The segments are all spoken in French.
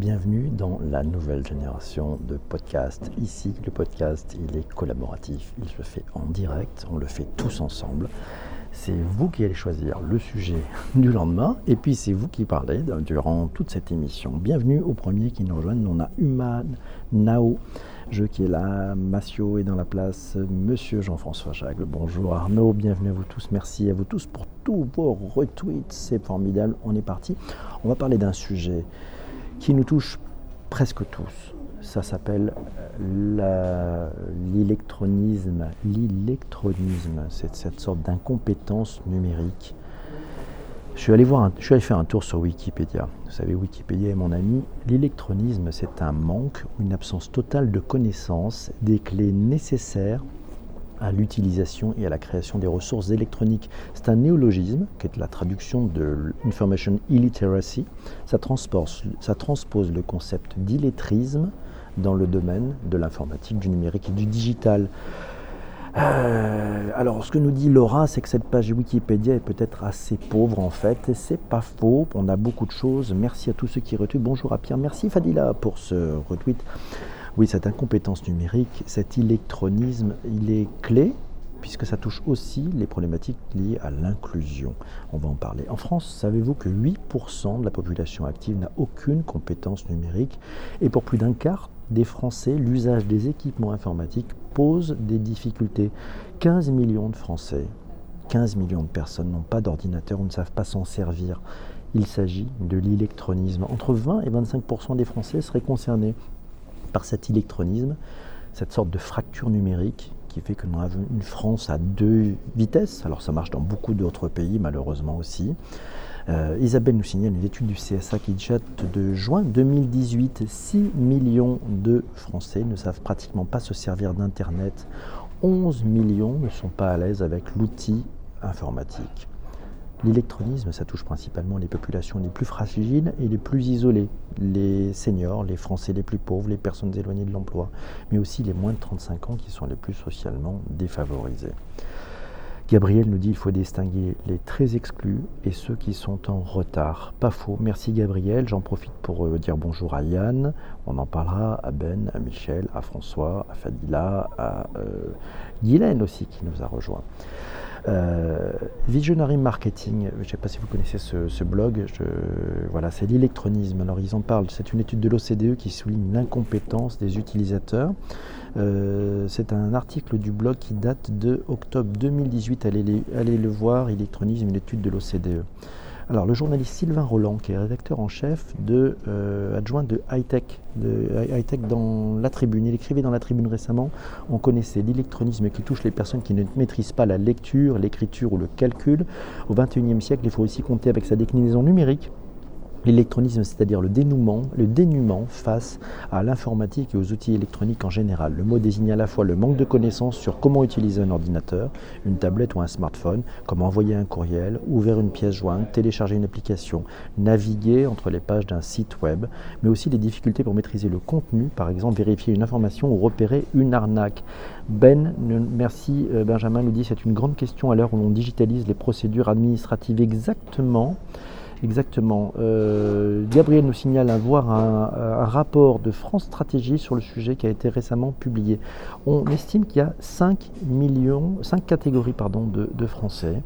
Bienvenue dans la nouvelle génération de podcasts. Ici, le podcast, il est collaboratif, il se fait en direct, on le fait tous ensemble. C'est vous qui allez choisir le sujet du lendemain et puis c'est vous qui parlez durant toute cette émission. Bienvenue au premier qui nous rejoignent. On a Human Nao, je qui est là, Massio est dans la place, Monsieur Jean-François Jagle. Bonjour Arnaud, bienvenue à vous tous. Merci à vous tous pour tous vos retweets, c'est formidable. On est parti. On va parler d'un sujet qui nous touche presque tous. Ça s'appelle euh, l'électronisme. L'électronisme, c'est cette sorte d'incompétence numérique. Je suis, allé voir je suis allé faire un tour sur Wikipédia. Vous savez, Wikipédia est mon ami. L'électronisme, c'est un manque ou une absence totale de connaissance des clés nécessaires à l'utilisation et à la création des ressources électroniques. C'est un néologisme qui est la traduction de Information Illiteracy. Ça transpose, le concept d'illettrisme dans le domaine de l'informatique, du numérique et du digital. Euh, alors, ce que nous dit Laura, c'est que cette page Wikipédia est peut-être assez pauvre en fait, et c'est pas faux. On a beaucoup de choses. Merci à tous ceux qui retweetent. Bonjour à Pierre. Merci Fadila pour ce retweet. Oui, cette incompétence numérique, cet électronisme, il est clé puisque ça touche aussi les problématiques liées à l'inclusion. On va en parler. En France, savez-vous que 8% de la population active n'a aucune compétence numérique et pour plus d'un quart des Français, l'usage des équipements informatiques pose des difficultés. 15 millions de Français, 15 millions de personnes n'ont pas d'ordinateur ou ne savent pas s'en servir. Il s'agit de l'électronisme. Entre 20 et 25% des Français seraient concernés par cet électronisme, cette sorte de fracture numérique qui fait que nous avons une France à deux vitesses. Alors ça marche dans beaucoup d'autres pays malheureusement aussi. Euh, Isabelle nous signale une étude du CSA qui date de juin 2018. 6 millions de Français ne savent pratiquement pas se servir d'Internet. 11 millions ne sont pas à l'aise avec l'outil informatique. L'électronisme, ça touche principalement les populations les plus fragiles et les plus isolées, les seniors, les Français les plus pauvres, les personnes éloignées de l'emploi, mais aussi les moins de 35 ans qui sont les plus socialement défavorisés. Gabriel nous dit qu'il faut distinguer les très exclus et ceux qui sont en retard. Pas faux. Merci Gabriel. J'en profite pour euh, dire bonjour à Yann. On en parlera à Ben, à Michel, à François, à Fadila, à euh, Guylaine aussi qui nous a rejoint. Euh, Visionary Marketing, je ne sais pas si vous connaissez ce, blog, voilà, c'est l'électronisme. Alors ils en parlent, c'est une étude de l'OCDE qui souligne l'incompétence des utilisateurs. Euh, c'est un article du blog qui date de octobre 2018, allez, allez le voir, électronisme, une étude de l'OCDE. Alors, le journaliste Sylvain Roland, qui est rédacteur en chef de, euh, adjoint de High Tech, dans la Tribune, il écrivait dans la Tribune récemment. On connaissait l'électronisme qui touche les personnes qui ne maîtrisent pas la lecture, l'écriture ou le calcul. Au XXIe siècle, il faut aussi compter avec sa déclinaison numérique L'électronisme, c'est-à-dire le dénouement, le dénuement face à l'informatique et aux outils électroniques en général. Le mot désigne à la fois le manque de connaissances sur comment utiliser un ordinateur, une tablette ou un smartphone, comment envoyer un courriel, ouvrir une pièce jointe, télécharger une application, naviguer entre les pages d'un site web, mais aussi les difficultés pour maîtriser le contenu, par exemple vérifier une information ou repérer une arnaque. Ben, merci euh, Benjamin nous dit c'est une grande question à l'heure où l'on digitalise les procédures administratives exactement. Exactement. Euh, Gabriel nous signale avoir un, rapport de France Stratégie sur le sujet qui a été récemment publié. On estime qu'il y a 5 millions, 5 catégories pardon, de, Français.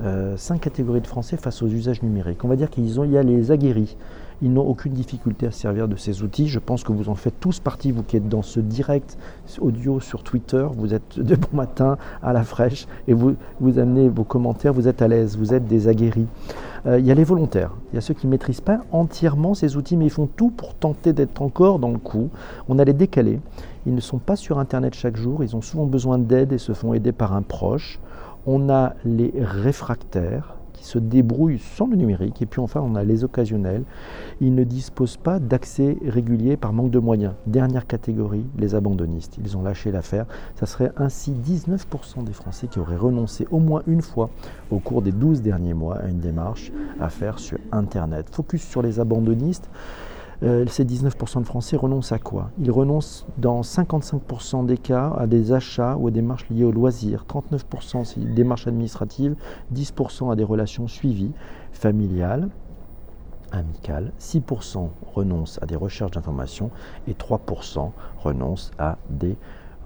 5 euh, catégories de Français face aux usages numériques. On va dire qu'il y a les aguerris. Ils n'ont aucune difficulté à servir de ces outils. Je pense que vous en faites tous partie, vous qui êtes dans ce direct audio sur Twitter. Vous êtes de bon matin à la fraîche et vous, vous amenez vos commentaires, vous êtes à l'aise, vous êtes des aguerris. Euh, il y a les volontaires, il y a ceux qui ne maîtrisent pas entièrement ces outils, mais ils font tout pour tenter d'être encore dans le coup. On a les décalés, ils ne sont pas sur Internet chaque jour, ils ont souvent besoin d'aide et se font aider par un proche. On a les réfractaires, qui se débrouillent sans le numérique. Et puis enfin, on a les occasionnels. Ils ne disposent pas d'accès régulier par manque de moyens. Dernière catégorie, les abandonnistes. Ils ont lâché l'affaire. Ça serait ainsi 19% des Français qui auraient renoncé au moins une fois au cours des 12 derniers mois à une démarche à faire sur Internet. Focus sur les abandonnistes. Euh, ces 19% de Français renoncent à quoi? Ils renoncent dans 55% des cas à des achats ou à des démarches liées au loisir, 39% c'est des démarches administratives, 10% à des relations suivies, familiales. amicales, 6% renoncent à des recherches d'information et 3% renoncent à des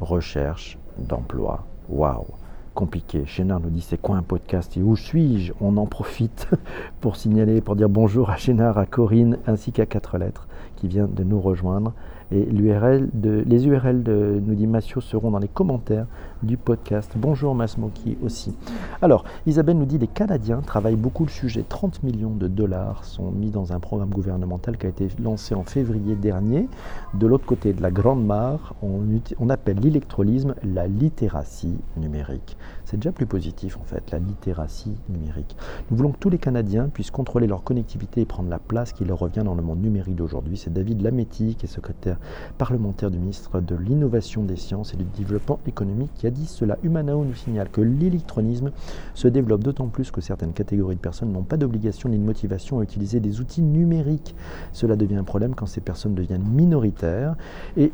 recherches d'emploi. Waouh compliqué. Chénard nous dit c'est quoi un podcast et où suis-je? On en profite pour signaler, pour dire bonjour à Chénard, à Corinne ainsi qu'à quatre lettres qui vient de nous rejoindre. Et les URL de, nous dit Massio, seront dans les commentaires du podcast. Bonjour Masmoki aussi. Alors, Isabelle nous dit les Canadiens travaillent beaucoup le sujet. 30 millions de dollars sont mis dans un programme gouvernemental qui a été lancé en février dernier. De l'autre côté de la Grande Mare, on, on appelle l'électrolysme la littératie numérique. C'est déjà plus positif en fait, la littératie numérique. Nous voulons que tous les Canadiens puissent contrôler leur connectivité et prendre la place qui leur revient dans le monde numérique d'aujourd'hui. C'est David Lametti, qui est secrétaire parlementaire du ministre de l'Innovation des Sciences et du Développement économique, qui a dit cela. Humanao nous signale que l'électronisme se développe d'autant plus que certaines catégories de personnes n'ont pas d'obligation ni de motivation à utiliser des outils numériques. Cela devient un problème quand ces personnes deviennent minoritaires et,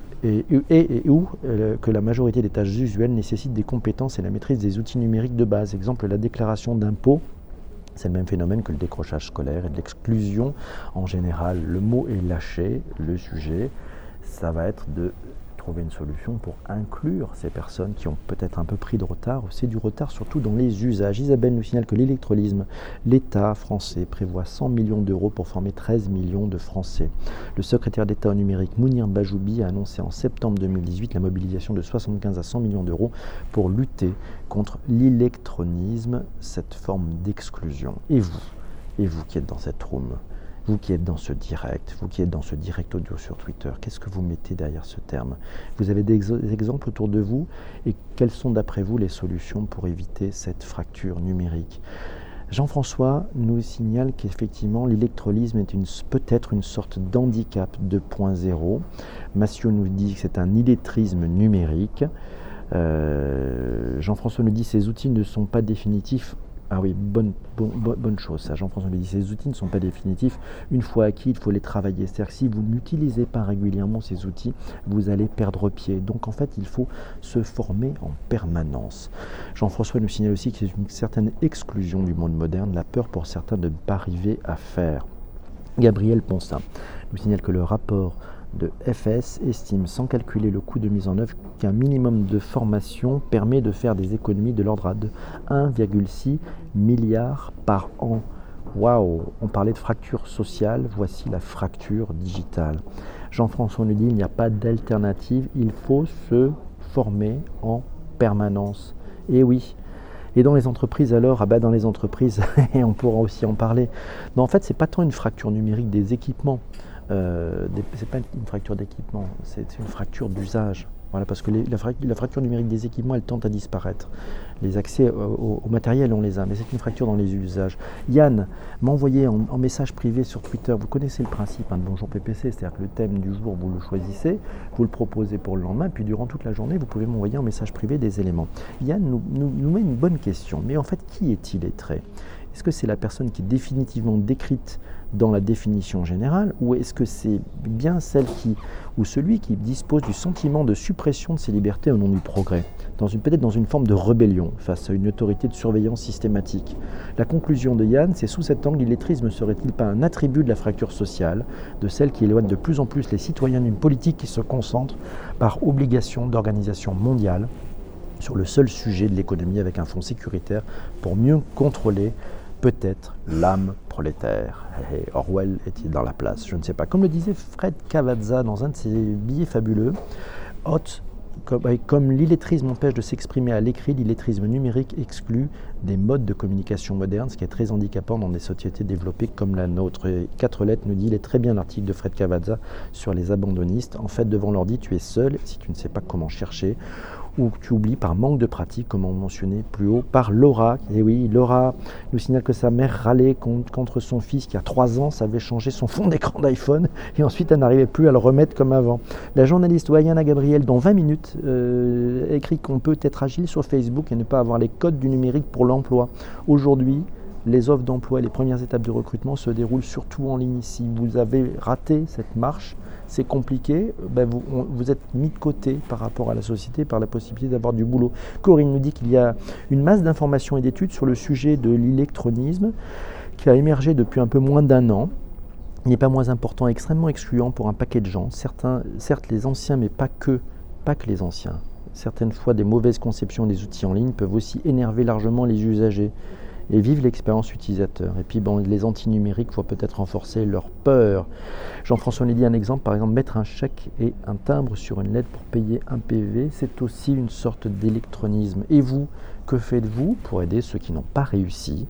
ou euh, que la majorité des tâches usuelles nécessitent des compétences et la maîtrise des outils numériques de base. Exemple, la déclaration d'impôt c'est le même phénomène que le décrochage scolaire et l'exclusion en général. Le mot est lâché, le sujet, ça va être de trouver une solution pour inclure ces personnes qui ont peut-être un peu pris de retard. C'est du retard surtout dans les usages. Isabelle nous signale que l'électrolysme, l'État français prévoit 100 millions d'euros pour former 13 millions de Français. Le secrétaire d'État au numérique Mounir Bajoubi a annoncé en septembre 2018 la mobilisation de 75 à 100 millions d'euros pour lutter contre l'électronisme, cette forme d'exclusion. Et vous Et vous qui êtes dans cette room vous qui êtes dans ce direct, vous qui êtes dans ce direct audio sur Twitter, qu'est-ce que vous mettez derrière ce terme? Vous avez des, exemples autour de vous et quelles sont d'après vous les solutions pour éviter cette fracture numérique? Jean-François nous signale qu'effectivement l'électrolysme est peut-être une sorte d'handicap 2.0. Massio nous dit que c'est un illettrisme numérique. Euh, Jean-François nous dit que ces outils ne sont pas définitifs ah oui, bonne, chose, ça. Jean-François me dit, ces outils ne sont pas définitifs. Une fois acquis, il faut les travailler. C'est-à-dire que si vous n'utilisez pas régulièrement ces outils, vous allez perdre pied. Donc en fait, il faut se former en permanence. Jean-François nous signale aussi qu'il y a une certaine exclusion du monde moderne, la peur pour certains de ne pas arriver à faire. Gabriel Ponsin nous signale que le rapport de FS estime, sans calculer le coût de mise en œuvre, qu'un minimum de formation permet de faire des économies de l'ordre de 1,6 milliard par an. Waouh On parlait de fracture sociale, voici la fracture digitale. Jean-François nous dit il n'y a pas d'alternative, il faut se former en permanence. Et oui, et dans les entreprises alors, ah bah dans les entreprises, on pourra aussi en parler. Non, en fait, c'est pas tant une fracture numérique des équipements. Euh, c'est pas une fracture d'équipement, c'est une fracture d'usage. Voilà, parce que la, fracture numérique des équipements, elle tente à disparaître. Les accès au, matériel, on les a, mais c'est une fracture dans les usages. Yann m'a envoyé en, message privé sur Twitter, vous connaissez le principe hein, de Bonjour PPC, c'est-à-dire que le thème du jour, vous le choisissez, vous le proposez pour le lendemain, puis durant toute la journée, vous pouvez m'envoyer en message privé des éléments. Yann nous, met une bonne question, mais en fait, qui est-il lettré Est-ce que c'est la personne qui est définitivement décrite dans la définition générale ou est-ce que c'est bien celle qui ou celui qui dispose du sentiment de suppression de ses libertés au nom du progrès, dans une, peut-être dans une forme de rébellion face à une autorité de surveillance systématique? La conclusion de Yann, c'est sous cet angle, l'illettrisme serait-il pas un attribut de la fracture sociale, de celle qui éloigne de plus en plus les citoyens d'une politique qui se concentre par obligation d'organisation mondiale sur le seul sujet de l'économie avec un fonds sécuritaire pour mieux contrôler peut-être l'âme prolétaire. Orwell est-il dans la place? Je ne sais pas. Comme le disait Fred Cavazza dans un de ses billets fabuleux, comme, l'illettrisme empêche de s'exprimer à l'écrit, l'illettrisme numérique exclut des modes de communication modernes, ce qui est très handicapant dans des sociétés développées comme la nôtre. Et quatre lettres nous dit, il est très bien l'article de Fred Cavazza sur les abandonnistes. En fait, devant l'ordi, tu es seul si tu ne sais pas comment chercher ou tu oublies par manque de pratique, comme on mentionnait plus haut, par Laura. Et oui, Laura nous signale que sa mère râlait contre son fils qui a 3 ans savait changer son fond d'écran d'iPhone et ensuite elle n'arrivait plus à le remettre comme avant. La journaliste Wayana Gabriel, dans 20 minutes, euh, écrit qu'on peut être agile sur Facebook et ne pas avoir les codes du numérique pour l'emploi. Aujourd'hui, les offres d'emploi, les premières étapes de recrutement se déroulent surtout en ligne. Si vous avez raté cette marche, c'est compliqué, ben vous, êtes mis de côté par rapport à la société, par la possibilité d'avoir du boulot. Corinne nous dit qu'il y a une masse d'informations et d'études sur le sujet de l'électronisme qui a émergé depuis un peu moins d'un an n'est pas moins important et extrêmement excluant pour un paquet de gens. Certains, certes les anciens, mais pas que, pas que les anciens. Certaines fois, des mauvaises conceptions des outils en ligne peuvent aussi énerver largement les usagers et vivre l'expérience utilisateur. Et puis bon, les antinumériques faut peut-être renforcer leur peur. Jean-François dit un exemple, par exemple, mettre un chèque et un timbre sur une lettre pour payer un PV, c'est aussi une sorte d'électronisme. Et vous, que faites-vous pour aider ceux qui n'ont pas réussi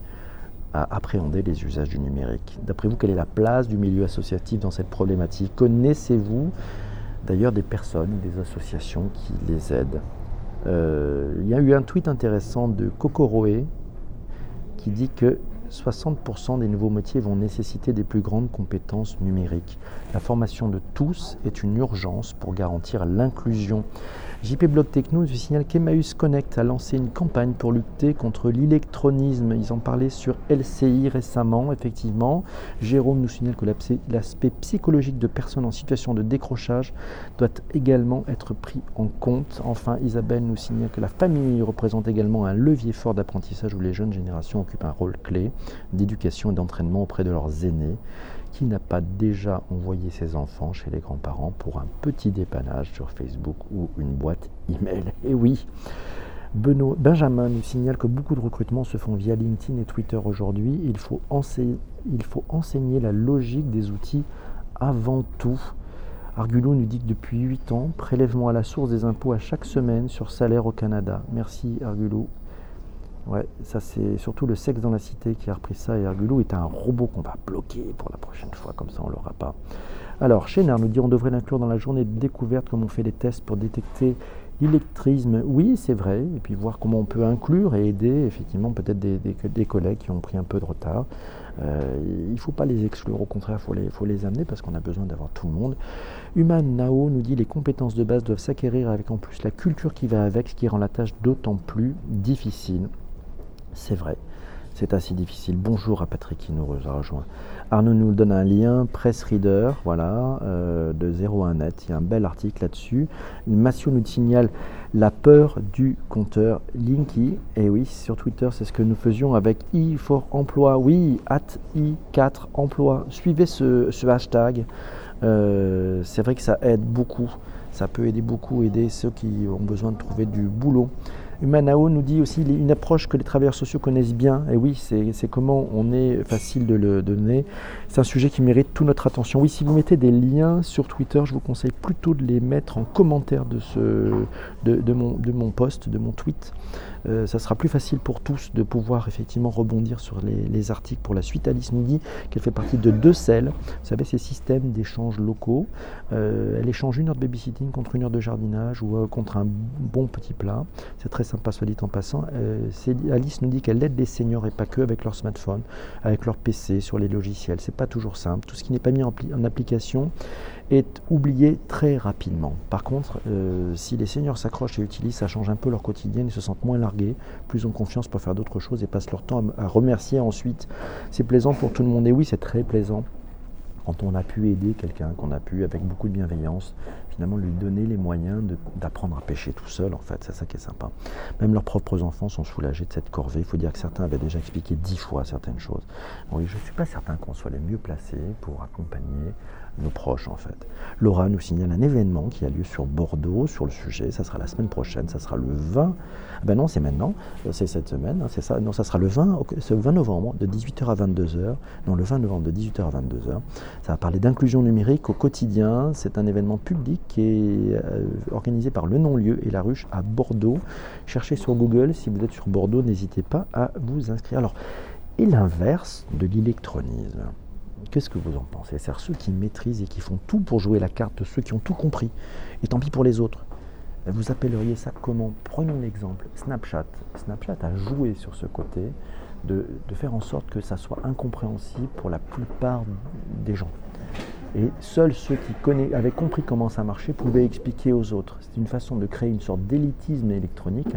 à appréhender les usages du numérique? D'après vous, quelle est la place du milieu associatif dans cette problématique? Connaissez-vous d'ailleurs des personnes, des associations qui les aident? Euh, Il y a eu un tweet intéressant de Kokoroe qui dit que 60% des nouveaux métiers vont nécessiter des plus grandes compétences numériques. La formation de tous est une urgence pour garantir l'inclusion. JP Blog Techno nous signale qu'Emmaüs Connect a lancé une campagne pour lutter contre l'électronisme. Ils en parlaient sur LCI récemment, effectivement. Jérôme nous signale que l'aspect psychologique de personnes en situation de décrochage doit également être pris en compte. Enfin, Isabelle nous signale que la famille représente également un levier fort d'apprentissage où les jeunes générations occupent un rôle clé d'éducation et d'entraînement auprès de leurs aînés. Qui n'a pas déjà envoyé ses enfants chez les grands-parents pour un petit dépannage sur Facebook ou une boîte email Et oui, Benjamin nous signale que beaucoup de recrutements se font via LinkedIn et Twitter aujourd'hui. Il, faut enseigner, il faut enseigner la logique des outils avant tout. Argulo nous dit que depuis 8 ans, prélèvement à la source des impôts à chaque semaine sur salaire au Canada. Merci Argulo Ouais, ça c'est surtout le sexe dans la cité qui a repris ça et Argulou est un robot qu'on va bloquer pour la prochaine fois, comme ça on l'aura pas. Alors, Chénard nous dit on devrait l'inclure dans la journée de découverte comme on fait des tests pour détecter l'électrisme. Oui, c'est vrai, et puis voir comment on peut inclure et aider effectivement peut-être des, collègues qui ont pris un peu de retard. Euh, il ne faut pas les exclure, au contraire, il faut les, faut les amener parce qu'on a besoin d'avoir tout le monde. Human Nao nous dit les compétences de base doivent s'acquérir avec en plus la culture qui va avec, ce qui rend la tâche d'autant plus difficile. C'est vrai, c'est assez difficile. Bonjour à Patrick qui nous rejoint. Arnaud nous donne un lien, Press Reader, voilà, euh, de 01net. Il y a un bel article là-dessus. Massio nous signale la peur du compteur Linky. Et oui, sur Twitter, c'est ce que nous faisions avec i 4 emploi. Oui, at i4 emploi. Suivez ce, hashtag. Euh, c'est vrai que ça aide beaucoup. Ça peut aider beaucoup, aider ceux qui ont besoin de trouver du boulot. Humanao nous dit aussi une approche que les travailleurs sociaux connaissent bien. Et oui, c'est comment on est facile de le donner. C'est un sujet qui mérite toute notre attention. Oui, si vous mettez des liens sur Twitter, je vous conseille plutôt de les mettre en commentaire de, mon, de mon post, de mon tweet. Euh, ça sera plus facile pour tous de pouvoir effectivement rebondir sur les, articles. Pour la suite, Alice nous dit qu'elle fait partie de deux selles. Vous savez, ces systèmes d'échange locaux. Euh, elle échange une heure de babysitting contre une heure de jardinage ou euh, contre un bon petit plat. C'est très sympa, soit dit en passant. Alice nous dit qu'elle aide les seniors et pas que avec leur smartphone, avec leur PC, sur les logiciels. C'est pas toujours simple. Tout ce qui n'est pas mis en application est oublié très rapidement. Par contre, si les seniors s'accrochent et utilisent, ça change un peu leur quotidien, ils se sentent moins largués, plus ont confiance pour faire d'autres choses et passent leur temps à, remercier ensuite. C'est plaisant pour tout le monde et oui, c'est très plaisant quand on a pu aider quelqu'un, qu'on a pu, avec beaucoup de bienveillance, finalement lui donner les moyens d'apprendre à pêcher tout seul, en fait, c'est ça qui est sympa. Même leurs propres enfants sont soulagés de cette corvée. Il faut dire que certains avaient déjà expliqué dix fois certaines choses. Oui, je ne suis pas certain qu'on soit les mieux placés pour accompagner nos proches en fait. Laura nous signale un événement qui a lieu sur Bordeaux sur le sujet, ça sera la semaine prochaine, ça sera le 20, ah ben non c'est maintenant, euh, c'est cette semaine, hein, c'est ça, non ça sera le 20, 20 novembre de 18h à 22h, non le 20 novembre de 18h à 22h, ça va parler d'inclusion numérique au quotidien, c'est un événement public qui est euh, organisé par le non-lieu et la ruche à Bordeaux, cherchez sur Google, si vous êtes sur Bordeaux, n'hésitez pas à vous inscrire. Alors, et l'inverse de l'électronisme Qu'est-ce que vous en pensez? C'est ceux qui maîtrisent et qui font tout pour jouer la carte ceux qui ont tout compris. Et tant pis pour les autres. Vous appelleriez ça comment? Prenons l'exemple. Snapchat. Snapchat a joué sur ce côté de, faire en sorte que ça soit incompréhensible pour la plupart des gens. Et seuls ceux qui avaient compris comment ça marchait pouvaient expliquer aux autres. C'est une façon de créer une sorte d'élitisme électronique,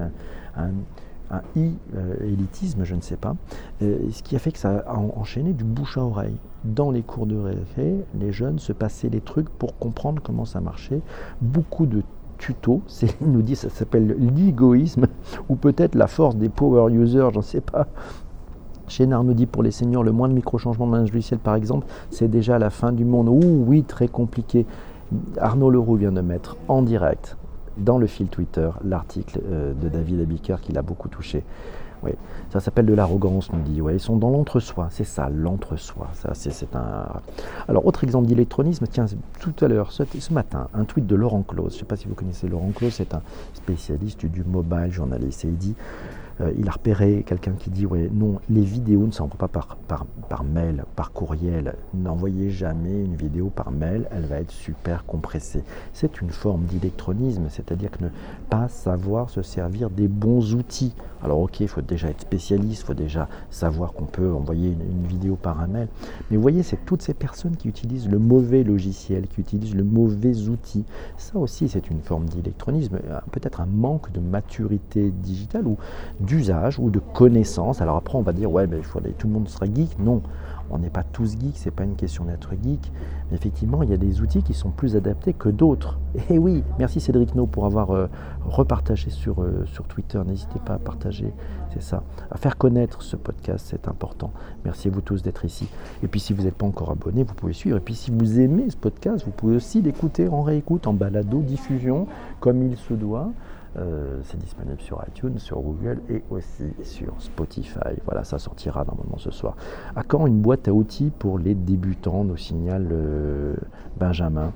i-élitisme, je ne sais pas, euh, ce qui a fait que ça a enchaîné du bouche à oreille. Dans les cours de récré, les jeunes se passaient les trucs pour comprendre comment ça marchait. Beaucoup de tutos, Céline nous dit ça s'appelle l'égoïsme, ou peut-être la force des power users, j'en sais pas. Chénard nous dit pour les seniors, le moins de micro-changements dans logiciel par exemple, c'est déjà la fin du monde. Ouh, oui, très compliqué. Arnaud Leroux vient de mettre en direct dans le fil Twitter l'article euh, de David Abiker qui l'a beaucoup touché. Oui, ça s'appelle de l'arrogance, nous dit. Ouais, ils sont dans l'entre-soi, c'est ça, l'entre-soi. Ça, c'est, un. Alors, autre exemple d'électronisme, tiens, tout à l'heure, ce, matin, un tweet de Laurent Claus. Je ne sais pas si vous connaissez Laurent Claus, c'est un spécialiste du mobile, journaliste, et il dit euh, il a repéré quelqu'un qui dit ouais, non, les vidéos ne s'envoient pas par, par, par, mail, par courriel. N'envoyez jamais une vidéo par mail, elle va être super compressée. C'est une forme d'électronisme, c'est-à-dire que ne pas savoir se servir des bons outils. Alors ok, il faut déjà être spécialiste, il faut déjà savoir qu'on peut envoyer une, vidéo par un mail. Mais vous voyez, c'est toutes ces personnes qui utilisent le mauvais logiciel, qui utilisent le mauvais outil. Ça aussi, c'est une forme d'électronisme, euh, peut-être un manque de maturité digitale ou d'usage ou de connaissance. Alors après, on va dire, ouais, mais il faut aller, tout le monde sera geek. Non, on n'est pas tous geeks, c'est pas une question d'être geek. Mais effectivement, il y a des outils qui sont plus adaptés que d'autres. Et oui, merci Cédric No pour avoir euh, repartagé sur, euh, sur Twitter. N'hésitez pas à partager, c'est ça. À faire connaître ce podcast, c'est important. Merci à vous tous d'être ici. Et puis si vous n'êtes pas encore abonné, vous pouvez suivre. Et puis si vous aimez ce podcast, vous pouvez aussi l'écouter en réécoute, en balado, diffusion, comme il se doit. Euh, c'est disponible sur iTunes, sur Google et aussi sur Spotify. Voilà, ça sortira normalement ce soir. À quand une boîte à outils pour les débutants nous signale euh, Benjamin?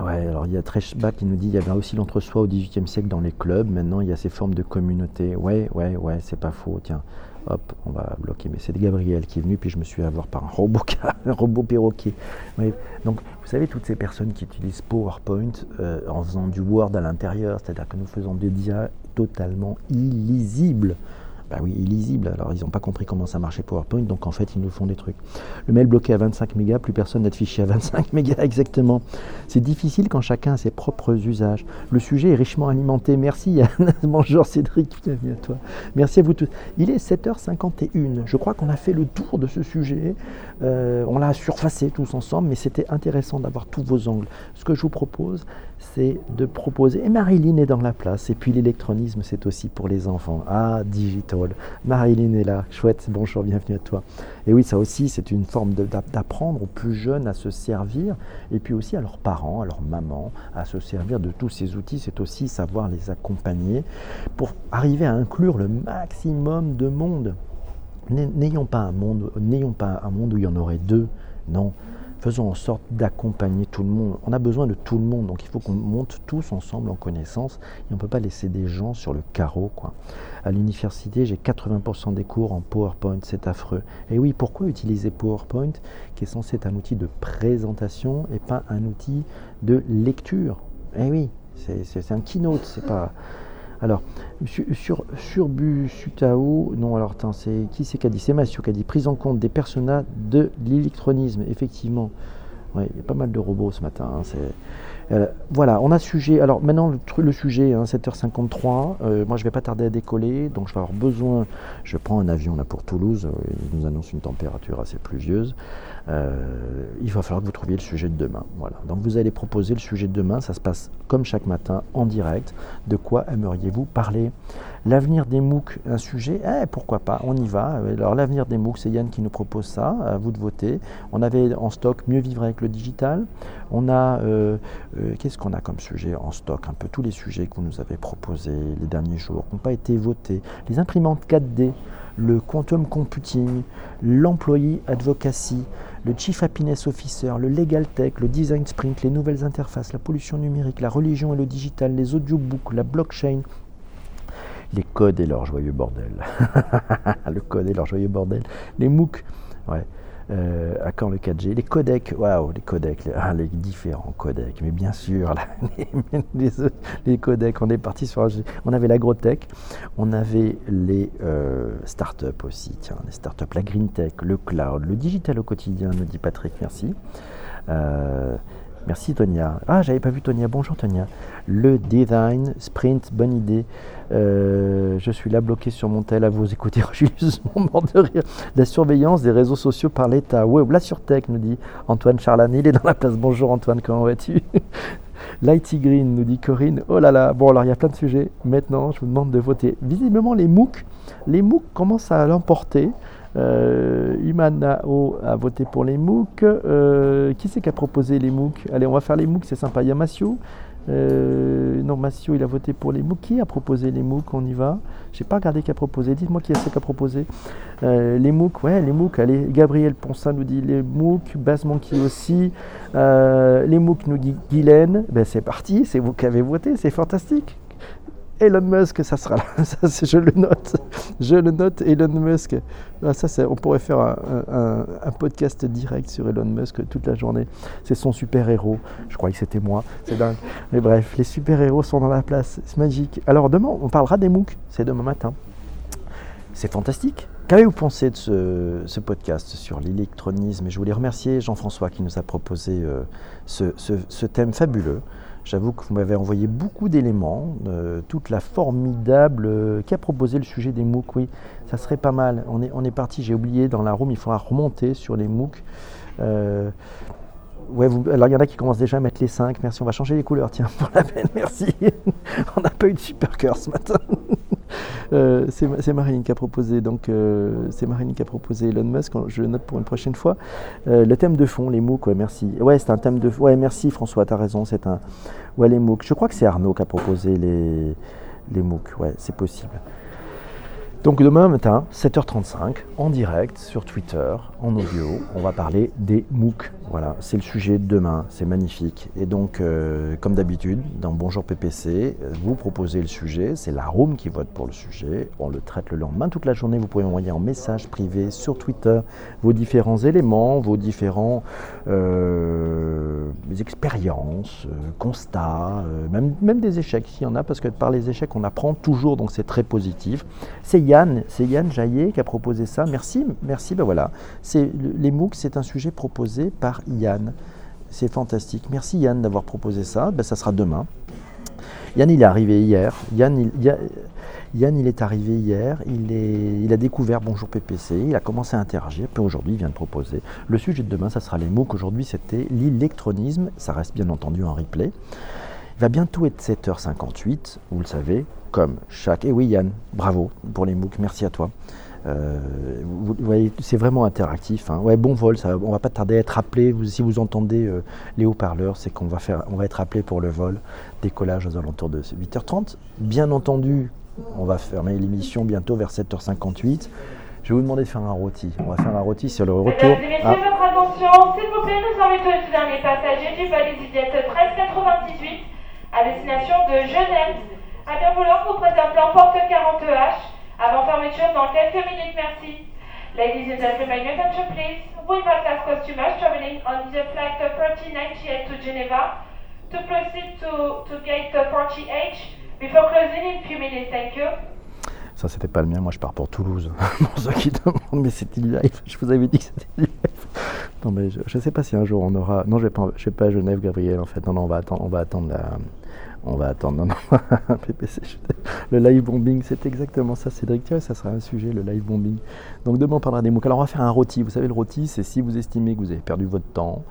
Ouais, alors il y a Treshback qui nous dit il y avait aussi l'entre-soi au XVIIIe siècle dans les clubs. Maintenant, il y a ces formes de communauté. Ouais, ouais, ouais, c'est pas faux. Tiens, hop, on va bloquer. Mais c'est Gabriel qui est venu, puis je me suis avoir par un robot, un robot perroquet. donc, vous savez, toutes ces personnes qui utilisent PowerPoint euh, en faisant du Word à l'intérieur, c'est-à-dire que nous faisons des dias totalement illisibles. Bah oui, illisible. Alors, ils n'ont pas compris comment ça marchait PowerPoint, donc en fait, ils nous font des trucs. Le mail bloqué à 25 mégas, plus personne n'a de fichier à 25 mégas exactement. C'est difficile quand chacun a ses propres usages. Le sujet est richement alimenté. Merci Yann. Bonjour Cédric, bienvenue à toi. Merci à vous tous. Il est 7h51. Je crois qu'on a fait le tour de ce sujet. Euh, on l'a surfacé tous ensemble, mais c'était intéressant d'avoir tous vos angles. Ce que je vous propose, c'est de proposer. Et Marilyn est dans la place. Et puis l'électronisme, c'est aussi pour les enfants. Ah, digital. Marilyn est là. Chouette. Bonjour, bienvenue à toi. Et oui, ça aussi, c'est une forme d'apprendre aux plus jeunes à se servir. Et puis aussi à leurs parents, à leurs mamans, à se servir de tous ces outils. C'est aussi savoir les accompagner pour arriver à inclure le maximum de monde. N'ayons pas un monde, n'ayons pas un monde où il y en aurait deux. Non, faisons en sorte d'accompagner tout le monde. On a besoin de tout le monde, donc il faut qu'on monte tous ensemble en connaissance et on ne peut pas laisser des gens sur le carreau. Quoi. À l'université, j'ai 80% des cours en PowerPoint, c'est affreux. Et oui, pourquoi utiliser PowerPoint, qui est censé être un outil de présentation et pas un outil de lecture? Eh oui, c'est un keynote, c'est pas... Alors, sur, sur non, alors, c'est qui c'est qui a dit? C'est Mathieu qui a dit prise en compte des personnages de l'électronisme, effectivement. il y a pas mal de robots ce matin. Hein, euh, voilà, on a sujet. Alors maintenant, le, sujet, 7h53. Hein, euh, moi, je vais pas tarder à décoller, donc je vais avoir besoin. Je prends un avion là pour Toulouse. Euh, il nous annonce une température assez pluvieuse. il va falloir que vous trouviez le sujet de demain. Voilà. Donc vous allez proposer le sujet de demain. Ça se passe comme chaque matin en direct. De quoi aimeriez-vous parler? L'avenir des MOOC, un sujet, eh, pourquoi pas, on y va. Alors l'avenir des MOOC, c'est Yann qui nous propose ça, à vous de voter. On avait en stock mieux vivre avec le digital. On a, euh, qu'est-ce qu'on a comme sujet en stock Un peu tous les sujets que vous nous avez proposés les derniers jours, qui n'ont pas été votés. Les imprimantes 4D, le quantum computing, l'employee advocacy, le Chief Happiness Officer, le Legal Tech, le Design Sprint, les nouvelles interfaces, la pollution numérique, la religion et le digital, les audiobooks, la blockchain, les codes et leur joyeux bordel. le code et leur joyeux bordel. Les MOOC, ouais. Euh, à quand le 4G Les codecs, waouh, les codecs, les, ah, les, différents codecs, mais bien sûr, les, les, codecs, on est parti sur. On avait l'agrotech, on avait les euh, startups aussi, tiens, les startups, la green tech, le cloud, le digital au quotidien, nous dit Patrick, merci. Euh, Merci Tonia. Ah, j'avais pas vu Tonia. Bonjour Tonia. Le design, sprint, bonne idée. Euh, je suis là bloqué sur mon tel à vous écouter. Je suis justement mort de rire. La surveillance des réseaux sociaux par l'État. Ouais, la surtech, nous dit Antoine Charlane. Il est dans la place. Bonjour Antoine, comment vas-tu? Lighty Green nous dit Corinne. Oh là là, bon alors il y a plein de sujets. Maintenant, je vous demande de voter. Visiblement, les MOOC, les MOOC commencent à l'emporter. Euh, Imanao a voté pour les MOOC. Euh, qui c'est qui a proposé les MOOC? Allez, on va faire les MOOC, c'est sympa. Il y a Massio. Euh, non, Massio, il a voté pour les MOOC. Qui a proposé les MOOC? On y va. Je n'ai pas regardé qui a proposé. Dites-moi qui est-ce qui a proposé. Euh, les MOOC, ouais, les MOOC. Allez, Gabriel Ponsin nous dit les MOOC. Monkey aussi. les MOOC nous dit Guylaine. Ben, c'est parti, c'est vous qui avez voté, c'est fantastique. Elon Musk, ça sera là. Ça, je le note. Je le note, Elon Musk. Ah, ça, on pourrait faire un, podcast direct sur Elon Musk toute la journée. C'est son super-héros. Je croyais que c'était moi. C'est dingue. Mais bref, les super-héros sont dans la place. C'est magique. Alors demain, on parlera des MOOC. C'est demain matin. C'est fantastique. Qu'avez-vous pensé de ce, podcast sur l'électronisme? Et je voulais remercier Jean-François qui nous a proposé euh, ce thème fabuleux. J'avoue que vous m'avez envoyé beaucoup d'éléments, euh, toute la formidable. Euh, qui a proposé le sujet des MOOC Oui, ça serait pas mal. On est, on est parti, j'ai oublié dans la room, il faudra remonter sur les MOOC. Euh, ouais, alors il y en a qui commencent déjà à mettre les 5. Merci, on va changer les couleurs, tiens, pour la peine, merci. on n'a pas eu de super cœur ce matin. Euh, c'est Marine qui a proposé, donc euh, c'est Marine qui a proposé Elon Musk. Je note pour une prochaine fois. Euh, le thème de fond, les MOOC, ouais, merci. Ouais, c'est un thème de. Ouais, merci François, tu as raison. C'est un. Ouais, les MOOC. Je crois que c'est Arnaud qui a proposé les les MOOC. Ouais, c'est possible. Donc demain matin, 7h35, en direct sur Twitter, en audio, on va parler des MOOC. Voilà, c'est le sujet de demain, c'est magnifique. Et donc, euh, comme d'habitude, dans Bonjour PPC, vous proposez le sujet, c'est la room qui vote pour le sujet, on le traite le lendemain toute la journée, vous pouvez envoyer en message privé sur Twitter vos différents éléments, vos différents euh, expériences, euh, constats, même, même des échecs s'il y en a, parce que par les échecs on apprend toujours, donc c'est très positif. Yann, c'est Yann Jaillet qui a proposé ça, merci, merci, ben voilà. Les MOOC, c'est un sujet proposé par Yann. C'est fantastique. Merci Yann d'avoir proposé ça. Ben, ça sera demain. Yann, il est arrivé hier. Yann, il, est arrivé hier. Il, a découvert Bonjour PPC. Il a commencé à interagir. Puis aujourd'hui, il vient de proposer. Le sujet de demain, ça sera les MOOC. Aujourd'hui, c'était l'électronisme. Ça reste bien entendu en replay. Il va bientôt être 7h58. Vous le savez, comme chaque. Et oui, Yann, bravo pour les MOOC. Merci à toi. Euh, vous, voyez, c'est vraiment interactif. Hein. Ouais, bon vol, ça, on va pas tarder à être appelé. si vous entendez euh, les haut-parleurs, c'est qu'on va faire, on va être appelé pour le vol, décollage aux alentours de 8h30. Bien entendu, on va fermer l'émission bientôt vers 7h58. Je vais vous demander de faire un rôti. On va faire un rôti sur le retour. Mesdames ah. votre attention, s'il vous plaît, nous invitons les derniers passagers du vol EasyJet 1398 à destination de Genève. Bien vouloir vous présenter en porte 40H avant fermeture dans quelques minutes, merci. Ladies and gentlemen, attention please. Invite our customers traveling on the flight 3098 to Geneva to proceed to, to gate 40H before closing in a few minutes. Thank you. Ça, c'était pas le mien. Moi, je pars pour Toulouse. pour ceux qui demandent, mais c'était live. Je vous avais dit que c'était live. Non, mais je ne sais pas si un jour on aura. Non, je vais pas, je vais pas à Genève, Gabriel. En fait, non, non, on va attendre, on va attendre la, on va attendre. Non, non, le live bombing, c'est exactement ça, Cédric. Tiens, ça sera un sujet, le live bombing. Donc demain, on parlera des mots. Alors, on va faire un rôti. Vous savez, le rôti, c'est si vous estimez que vous avez perdu votre temps,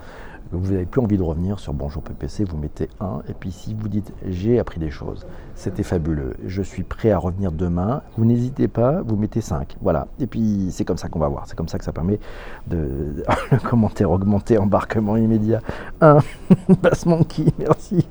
vous n'avez plus envie de revenir sur Bonjour PPC, vous mettez 1. Et puis si vous dites j'ai appris des choses, c'était fabuleux, je suis prêt à revenir demain, vous n'hésitez pas, vous mettez 5. Voilà. Et puis c'est comme ça qu'on va voir. C'est comme ça que ça permet de le commentaire augmenter, embarquement immédiat. 1. Bass Monkey, merci.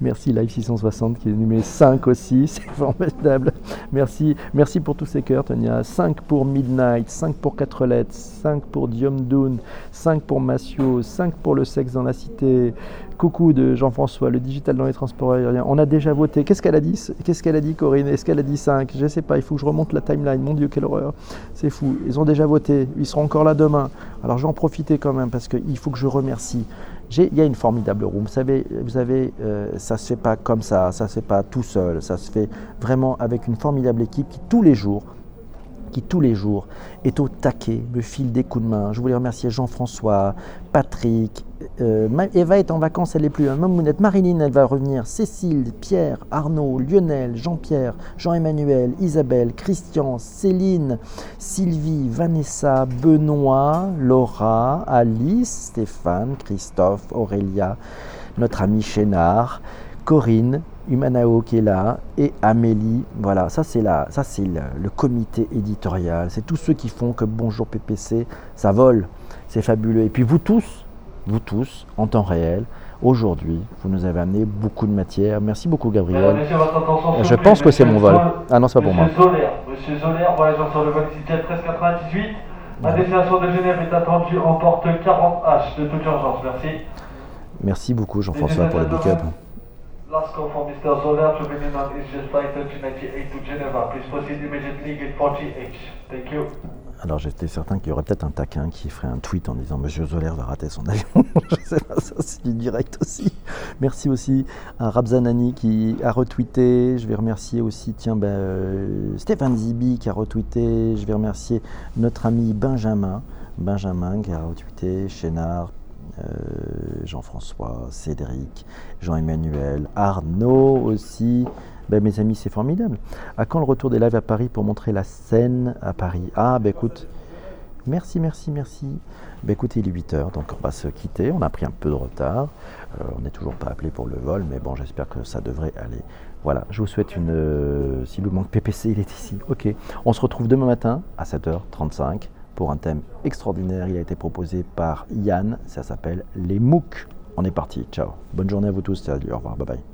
merci Live 660 qui est numéro 5 aussi, c'est formidable. Merci, merci pour tous ces cœurs, Tonia. 5 pour Midnight, 5 pour 4 lettres, 5 pour Diom Dune, 5 pour Massio, 5 pour le sexe dans la cité. Coucou de Jean-François, le digital dans les transports aériens. On a déjà voté. Qu'est-ce qu'elle a dit Qu'est-ce qu'elle a dit, Corinne? Est-ce qu'elle a dit 5 Je ne sais pas. Il faut que je remonte la timeline. Mon Dieu, quelle horreur. C'est fou. Ils ont déjà voté. Ils seront encore là demain. Alors, je vais en profiter quand même parce qu'il faut que je remercie. Il y a une formidable room. Vous savez, vous savez euh, ça ne se fait pas comme ça. Ça ne se fait pas tout seul. Ça se fait vraiment avec une formidable équipe qui, tous les jours, qui tous les jours est au taquet, me file des coups de main. Je voulais remercier Jean-François, Patrick, euh, Eva est en vacances, elle n'est plus. Mamounette, Marilyn, elle va revenir. Cécile, Pierre, Arnaud, Lionel, Jean-Pierre, Jean-Emmanuel, Isabelle, Christian, Céline, Sylvie, Vanessa, Benoît, Laura, Alice, Stéphane, Christophe, Aurélia, notre ami Chénard, Corinne, Humanao qui est là et Amélie. Voilà, ça c'est là, ça c'est le, le, comité éditorial. C'est tous ceux qui font que Bonjour PPC, ça vole. C'est fabuleux. Et puis vous tous, vous tous, en temps réel, aujourd'hui, vous nous avez amené beaucoup de matière. Merci beaucoup Gabriel. Je pense que c'est mon vol. Ah non, c'est pas pour moi. Monsieur Zolaire, voyageant sur le vol EasyJet 1398. La destination de Genève est attendue en porte 40H de toute urgence. Merci. Merci beaucoup Jean-François pour le big-up. Last call from Mr. Zoller to flight 1398 to Geneva. Please proceed immediately 40H. Thank you. Alors j'étais certain qu'il y aurait peut-être un taquin qui ferait un tweet en disant Monsieur Zoller va rater son avion. je sais pas, c'est du direct aussi. Merci aussi à Rabzanani qui a retweeté. Je vais remercier aussi, tiens, ben, euh, Stéphane Zibi qui a retweeté. Je vais remercier notre ami Benjamin. Benjamin qui a retweeté, Chénard, euh, Jean-François, Cédric, Jean-Emmanuel, Arnaud aussi. Ben, mes amis, c'est formidable. À quand le retour des lives à Paris pour montrer la scène à Paris? Ah, ben écoute, merci, merci, merci. Ben écoutez, il est 8h, donc on va se quitter. On a pris un peu de retard. Euh, on n'est toujours pas appelé pour le vol, mais bon, j'espère que ça devrait aller. Voilà, je vous souhaite une. Euh, S'il vous manque PPC, il est ici. Ok. On se retrouve demain matin à 7h35 pour un thème extraordinaire. Il a été proposé par Yann. Ça s'appelle les MOOC. On est parti. Ciao. Bonne journée à vous tous. Salut. Au revoir. Bye bye.